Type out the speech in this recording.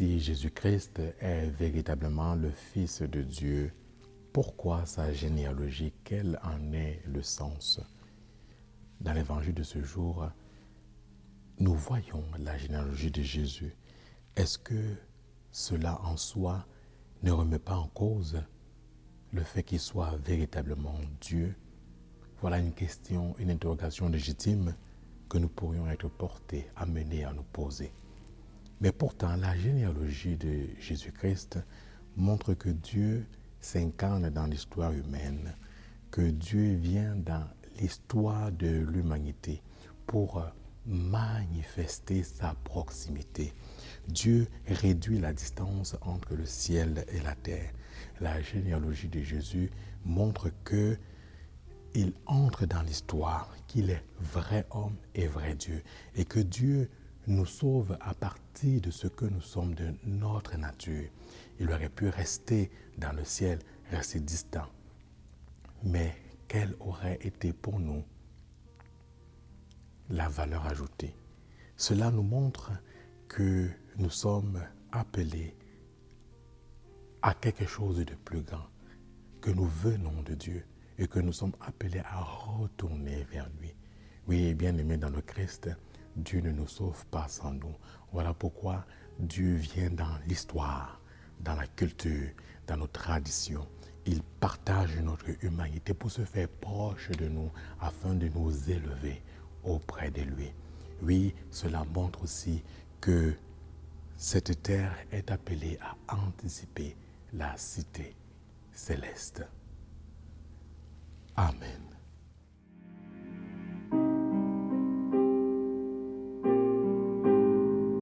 Jésus-Christ est véritablement le Fils de Dieu, pourquoi sa généalogie Quel en est le sens? Dans l'évangile de ce jour, nous voyons la généalogie de Jésus. Est-ce que cela en soi ne remet pas en cause le fait qu'il soit véritablement Dieu? Voilà une question, une interrogation légitime que nous pourrions être portés, amenés à nous poser. Mais pourtant, la généalogie de Jésus-Christ montre que Dieu s'incarne dans l'histoire humaine, que Dieu vient dans l'histoire de l'humanité pour manifester sa proximité. Dieu réduit la distance entre le ciel et la terre. La généalogie de Jésus montre que il entre dans l'histoire, qu'il est vrai homme et vrai Dieu, et que Dieu nous sauve à partir de ce que nous sommes de notre nature. Il aurait pu rester dans le ciel, rester distant. Mais quelle aurait été pour nous la valeur ajoutée? Cela nous montre que nous sommes appelés à quelque chose de plus grand, que nous venons de Dieu et que nous sommes appelés à retourner vers lui. Oui, bien aimé dans le Christ, Dieu ne nous sauve pas sans nous. Voilà pourquoi Dieu vient dans l'histoire, dans la culture, dans nos traditions. Il partage notre humanité pour se faire proche de nous afin de nous élever auprès de lui. Oui, cela montre aussi que cette terre est appelée à anticiper la cité céleste. Amen.